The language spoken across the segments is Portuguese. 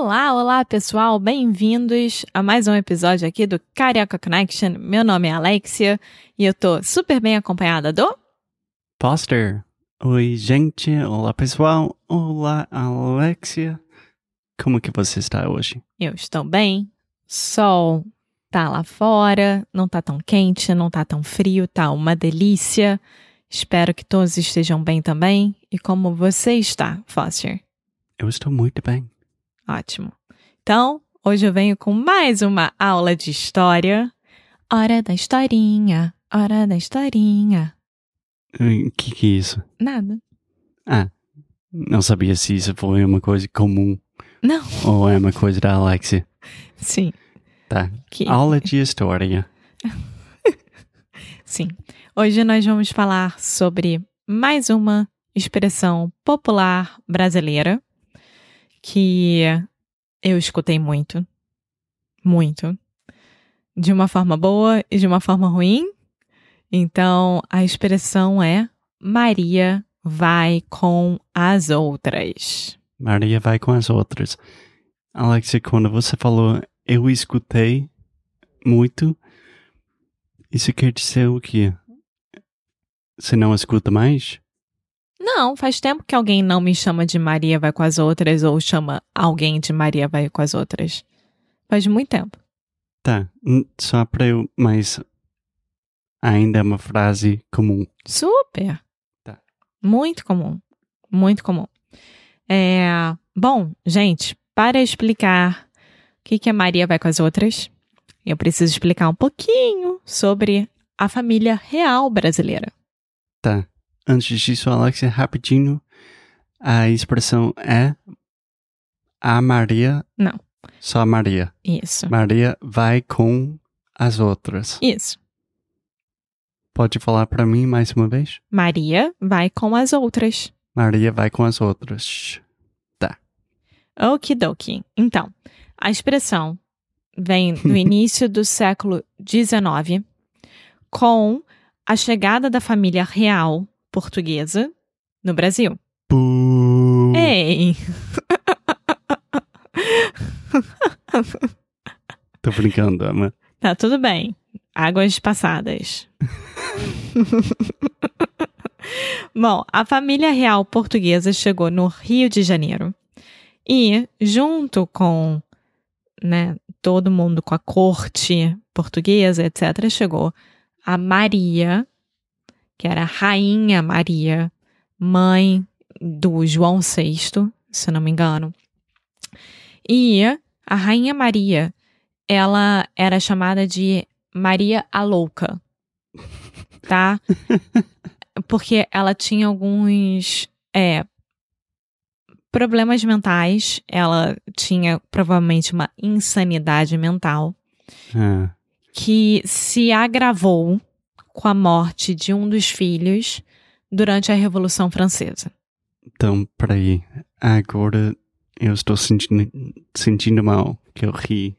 Olá, olá pessoal, bem-vindos a mais um episódio aqui do Carioca Connection. Meu nome é Alexia e eu tô super bem acompanhada do Foster. Oi, gente. Olá, pessoal. Olá, Alexia. Como que você está hoje? Eu estou bem. Sol tá lá fora, não tá tão quente, não tá tão frio, tá uma delícia. Espero que todos estejam bem também. E como você está, Foster? Eu estou muito bem. Ótimo. Então, hoje eu venho com mais uma aula de história. Hora da historinha, hora da historinha. O que, que é isso? Nada. Ah, não sabia se isso foi uma coisa comum Não. ou é uma coisa da Alexia. Sim, Tá. que Aula de história. sim. Hoje nós vamos falar sobre mais uma expressão popular brasileira que eu escutei muito, muito, de uma forma boa e de uma forma ruim. Então, a expressão é Maria vai com as outras. Maria vai com as outras. Alexia, quando você falou eu escutei muito, isso quer dizer o quê? Você não escuta mais? Não, faz tempo que alguém não me chama de Maria vai com as outras ou chama alguém de Maria vai com as outras. Faz muito tempo. Tá, só para eu, mas ainda é uma frase comum. Super. Tá. Muito comum. Muito comum. É, bom, gente, para explicar o que, que a Maria vai com as outras, eu preciso explicar um pouquinho sobre a família real brasileira. Tá. Antes disso, Alexia, rapidinho, a expressão é a Maria. Não. Só a Maria. Isso. Maria vai com as outras. Isso. Pode falar para mim mais uma vez? Maria vai com as outras. Maria vai com as outras. Okidoki. Então, a expressão vem do início do século XIX, com a chegada da família real portuguesa no Brasil. Boo. Ei! Tô brincando, ama. Tá tudo bem. Águas passadas. Bom, a família real portuguesa chegou no Rio de Janeiro e, junto com né, todo mundo, com a corte portuguesa, etc., chegou a Maria, que era a Rainha Maria, mãe do João VI, se não me engano. E a Rainha Maria, ela era chamada de Maria a Louca, tá? Porque ela tinha alguns é, problemas mentais, ela tinha provavelmente uma insanidade mental Ah, que se agravou com a morte de um dos filhos durante a Revolução Francesa. então, peraí. Agora eu estou sentindo, sentindo mal que eu ri.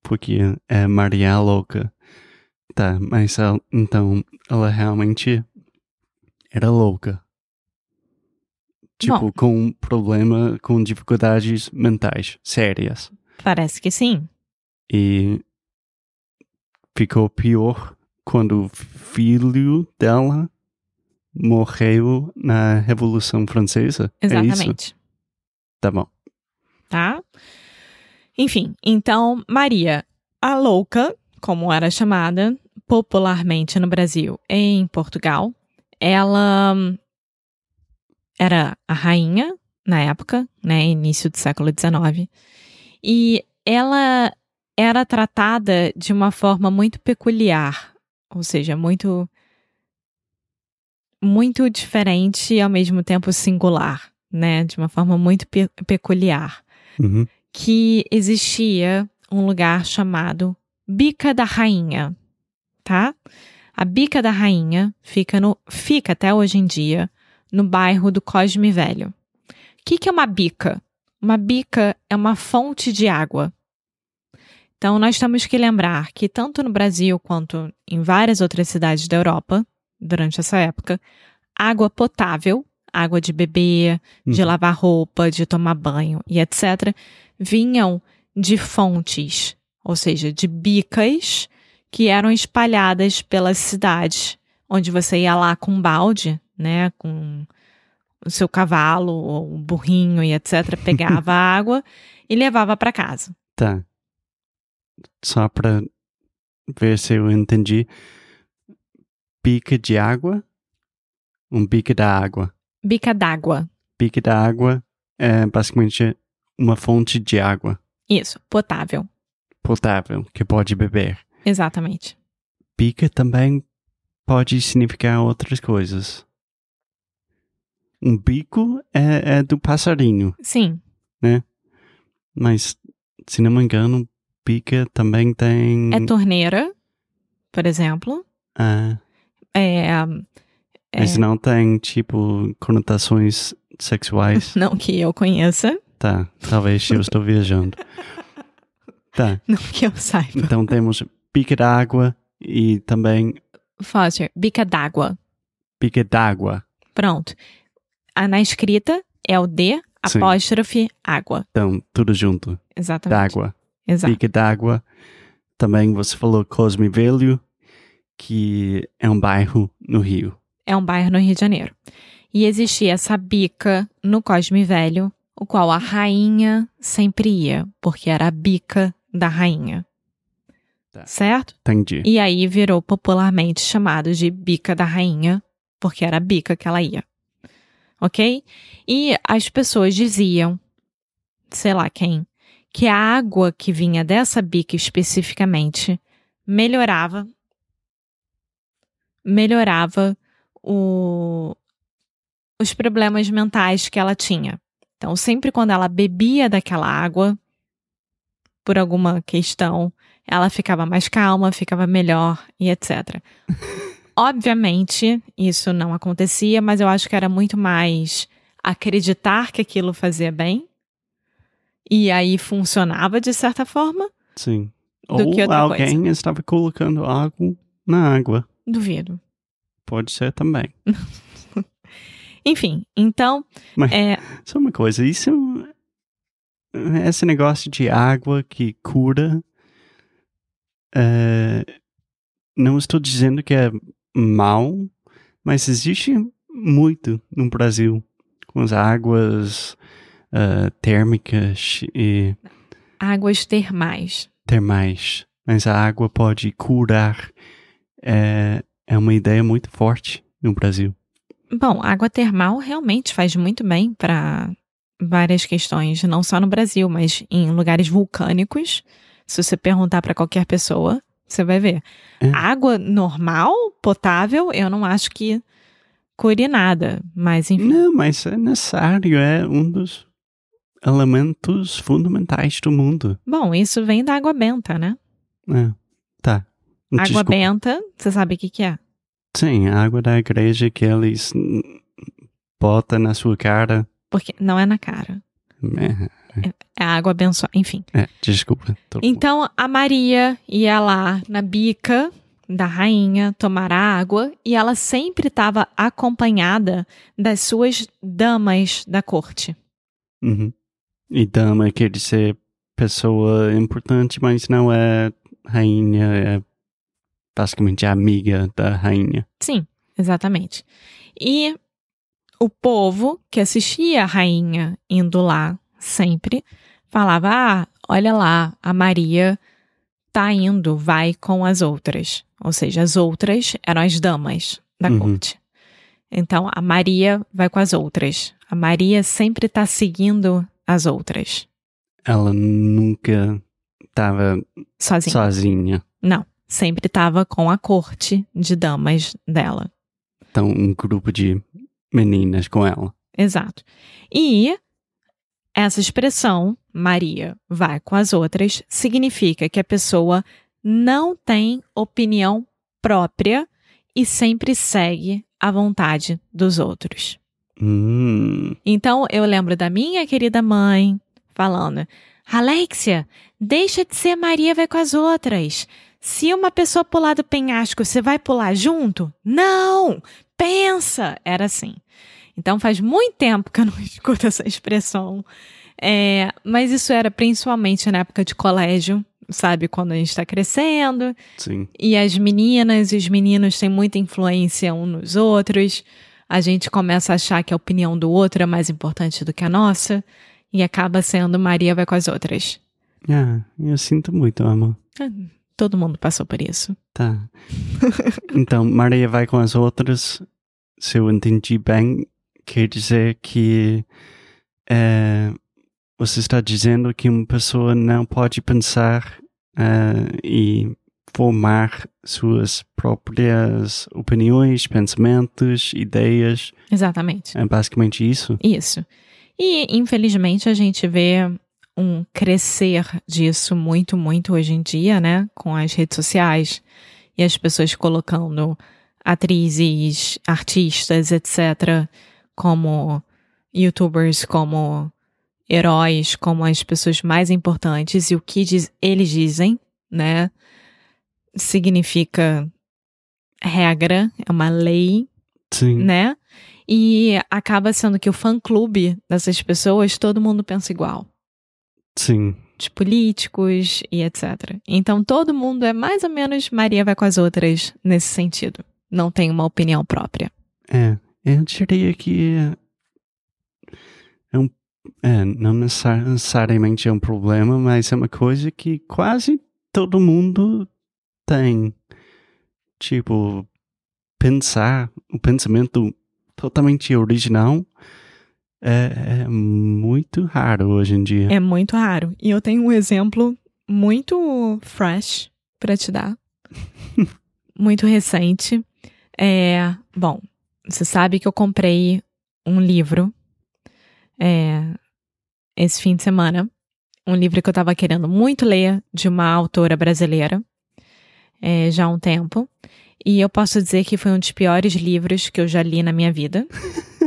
Porque é Maria a louca. Tá, mas ela, então ela realmente era louca. Tipo, Bom. com um problema, com dificuldades mentais sérias. Parece que sim. E ficou pior quando o filho dela morreu na Revolução Francesa. É? Exatamente. Tá bom. tá? Enfim, então Maria, a louca, como era chamada popularmente no Brasil e em Portugal, ela era a rainha na época, né, início do século XIX, e ela era tratada de uma forma muito peculiar, ou seja, muito muito diferente e ao mesmo tempo singular, né, de uma forma muito pe peculiar, Uhum. que existia um lugar chamado Bica da Rainha, tá? A Bica da Rainha fica no fica até hoje em dia no bairro do Cosme Velho. O que, que é uma bica? Uma bica é uma fonte de água. Então, nós temos que lembrar que, tanto no Brasil quanto em várias outras cidades da Europa, durante essa época, água potável, água de beber, de Uhum. lavar roupa, de tomar banho e etc., vinham de fontes, ou seja, de bicas que eram espalhadas pelas cidades, onde você ia lá com um balde, né, com o seu cavalo ou um burrinho e etc, pegava a água e levava para casa. Tá. Só pra ver se eu entendi. Bica de água? Um bica da água. Bica d'água. Bica da água é basicamente uma fonte de água Isso, potável. potável que pode beber. Exatamente. Bica também pode significar outras coisas. Um bico é, é do passarinho, Sim, mas se não me engano, bica também tem. é torneira, por exemplo. Ah, É, é, Mas não tem, tipo, conotações sexuais. não que eu conheça, Tá, talvez eu estou viajando. Tá, não que eu saiba. então temos bica d'água e também Foster, bica d'água. bica d'água. Pronto. Ah, na escrita é o D, Sim. apóstrofe, água. Então, tudo junto. Exatamente. D'água. Exato. Bica d'água. Também você falou Cosme Velho, que é um bairro no Rio. É um bairro no Rio de Janeiro. E existia essa bica no Cosme Velho, o qual a rainha sempre ia, porque era a bica da rainha. Tá. Certo? Entendi. E aí virou popularmente chamado de bica da rainha, porque era a bica que ela ia. Ok? E as pessoas diziam, sei lá quem, que a água que vinha dessa bica especificamente melhorava melhorava o, os problemas mentais que ela tinha. Então, sempre quando ela bebia daquela água, por alguma questão, ela ficava mais calma, ficava melhor e etc. Obviamente, isso não acontecia, mas eu acho que era muito mais acreditar que aquilo fazia bem. E aí funcionava de certa forma. Sim. Ou alguém estava colocando água na água. Duvido. Pode ser também. Enfim, então, Mas- é, Só uma coisa, isso. Esse negócio de água que cura. é, não estou dizendo que é mal, mas existe muito no Brasil com as águas é, térmicas e águas termais. termais. Mas a água pode curar. É, é uma ideia muito forte no Brasil. Bom, água termal realmente faz muito bem para várias questões, não só no Brasil, mas em lugares vulcânicos. Se você perguntar para qualquer pessoa, você vai ver. É. Água normal, potável, eu não acho que cure nada, mas enfim. Não, mas é necessário, é um dos elementos fundamentais do mundo. Bom, isso vem da água benta, né? É, tá. Água Desculpa. benta, você sabe o que, que é? Sim, a água da igreja que eles botam na sua cara. Porque não é na cara. É, É água abençoada, enfim. é, desculpa. Então a Maria ia lá na bica da rainha tomar a água e ela sempre estava acompanhada das suas damas da corte. Uhum. E dama quer dizer pessoa importante, mas não é rainha, é basicamente amiga da rainha. Sim, exatamente. E o povo que assistia a rainha indo lá sempre falava: Ah, olha lá, a Maria tá indo, vai com as outras. Ou seja, as outras eram as damas da Uhum. corte. Então, a Maria vai com as outras. A Maria sempre está seguindo as outras. Ela nunca estava Sozinha. sozinha. Não. Sempre estava com a corte de damas dela. Então, um grupo de meninas com ela. Exato. E essa expressão, Maria vai com as outras, significa que a pessoa não tem opinião própria e sempre segue a vontade dos outros. Hum, Então eu lembro da minha querida mãe falando: Alexia, deixa de ser Maria vai com as outras. Se uma pessoa pular do penhasco, você vai pular junto? Não! Pensa! Era assim. Então faz muito tempo que eu não escuto essa expressão. É, mas isso era principalmente na época de colégio, sabe? Quando a gente está crescendo. sim. E as meninas e os meninos têm muita influência uns nos outros. A gente começa a achar que a opinião do outro é mais importante do que a nossa. E acaba sendo Maria vai com as outras. Ah, eu sinto muito, amor. Todo mundo passou por isso. Tá. então, Maria vai com as outras. Se eu entendi bem, quer dizer que eh, você está dizendo que uma pessoa não pode pensar eh, e formar suas próprias opiniões, pensamentos, ideias. Exatamente. É basicamente isso? Isso. E, infelizmente, a gente vê um crescer disso muito, muito hoje em dia, né? Com as redes sociais e as pessoas colocando atrizes, artistas, etc., como youtubers, como heróis, como as pessoas mais importantes. E o que diz- eles dizem, né? Significa regra, é uma lei Sim. né? E acaba sendo que o fã-clube dessas pessoas, todo mundo pensa igual. Sim. De políticos e etc. Então todo mundo é mais ou menos Maria vai com as outras nesse sentido. Não tem uma opinião própria. É, eu diria que é um, é, não necessa- necessariamente é um problema, mas é uma coisa que quase todo mundo tem. Tipo, pensar, o pensamento totalmente original é, é muito raro hoje em dia. É muito raro. E eu tenho um exemplo muito fresh pra te dar. muito recente. É, bom, você sabe que eu comprei um livro é, esse fim de semana. Um livro que eu tava querendo muito ler, de uma autora brasileira, é, já há um tempo. E eu posso dizer que foi um dos piores livros que eu já li na minha vida.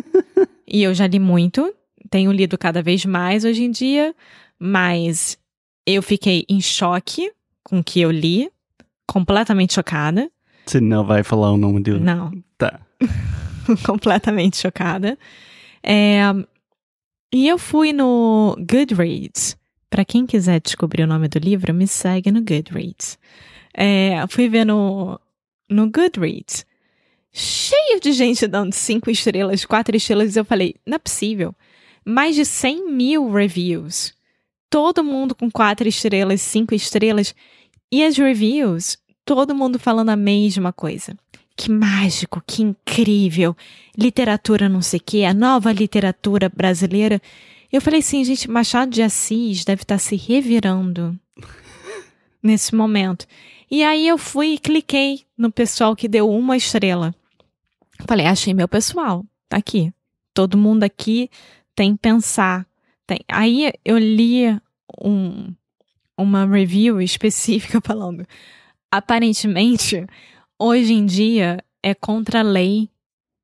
e eu já li muito, tenho lido cada vez mais hoje em dia, mas eu fiquei em choque com o que eu li, completamente chocada. Você não vai falar o nome dele. Não, Tá. completamente chocada. É, e eu fui no Goodreads. Para quem quiser descobrir o nome do livro, me segue no Goodreads. É, fui ver no, no Goodreads. Cheio de gente dando cinco estrelas, quatro estrelas. E eu falei, não é possível. Mais de 100 mil reviews. Todo mundo com quatro estrelas, cinco estrelas. E as reviews, todo mundo falando a mesma coisa. Que mágico, que incrível. Literatura não sei o quê, a nova literatura brasileira. Eu falei assim, gente, Machado de Assis deve estar se revirando nesse momento. E aí eu fui e cliquei no pessoal que deu uma estrela. Falei, achei meu pessoal, tá aqui. Todo mundo aqui tem pensar. Tem. Aí eu li um, uma review específica falando. Aparentemente, hoje em dia é contra a lei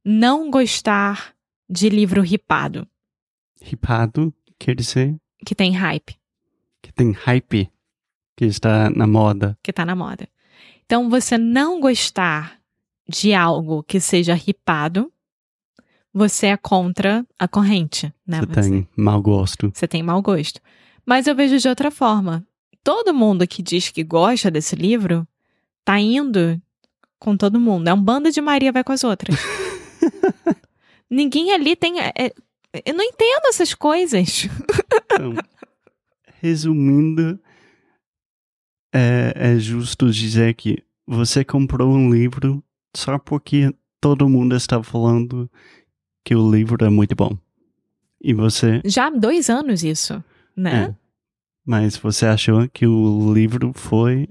não gostar de livro ripado, Ripado quer dizer que tem hype, que tem hype, que está na moda. que tá na moda. Então, você não gostar de algo que seja ripado, você é contra a corrente, né? Você tem mau gosto. Você tem mau gosto. Mas eu vejo de outra forma. Todo mundo que diz que gosta desse livro tá indo com todo mundo. É um bando de Maria vai com as outras. Ninguém ali tem. é- é- eu não entendo essas coisas. Então, resumindo, é, é justo dizer que você comprou um livro só porque todo mundo estava falando que o livro é muito bom. E você. Já há dois anos isso, né? É. Mas você achou que o livro foi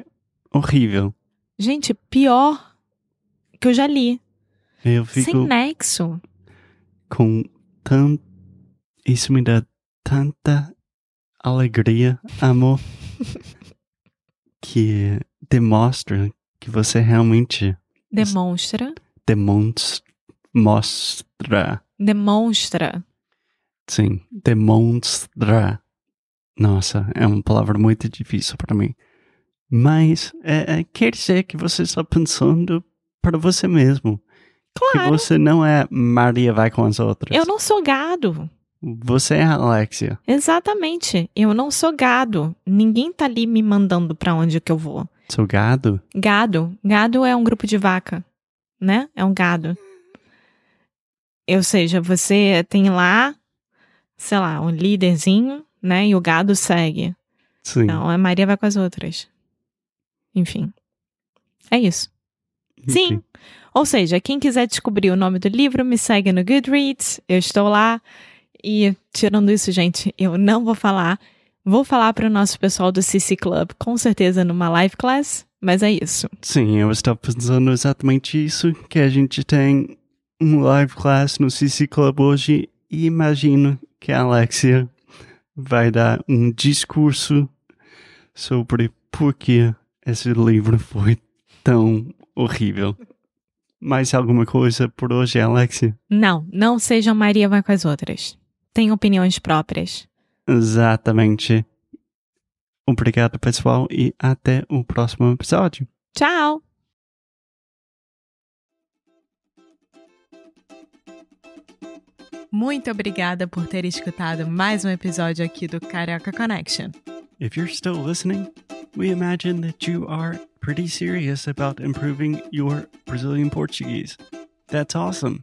horrível. Gente, pior que eu já li. Eu fico Sem nexo. com tanto. Isso me dá tanta alegria, amor, que demonstra que você realmente Demonstra. demonstra. Mostra. Demonstra. Sim, demonstra. Nossa, é uma palavra muito difícil para mim. Mas é, é, quer dizer que você está pensando para você mesmo. Que Claro. você não é Maria vai com as outras. Eu não sou gado. Você é a Alexia. Exatamente. Eu não sou gado. Ninguém tá ali me mandando pra onde que eu vou. Seu gado? Gado. Gado é um grupo de vaca, né? É um gado. Ou seja, você tem lá, sei lá, um líderzinho, né? E o gado segue. Sim. Não, a Maria vai com as outras. Enfim. É isso. Sim. Enfim. Ou seja, quem quiser descobrir o nome do livro, me segue no Goodreads. Eu estou lá. E, tirando isso, gente, eu não vou falar. Vou falar para o nosso pessoal do CC Club, com certeza numa live class. Mas é isso. Sim, eu estava pensando exatamente isso, que a gente tem um live class no CC Club hoje e imagino que a Alexia vai dar um discurso sobre por que esse livro foi tão horrível. Mais alguma coisa por hoje, Alexia? Não, não sejam Maria vai com as outras. Tem opiniões próprias. Exatamente. Obrigado, pessoal, e até o próximo episódio. Tchau! Muito obrigada por ter escutado mais um episódio aqui do Carioca Connection. If you're still listening, we imagine that you are pretty serious about improving your Brazilian Portuguese. That's awesome.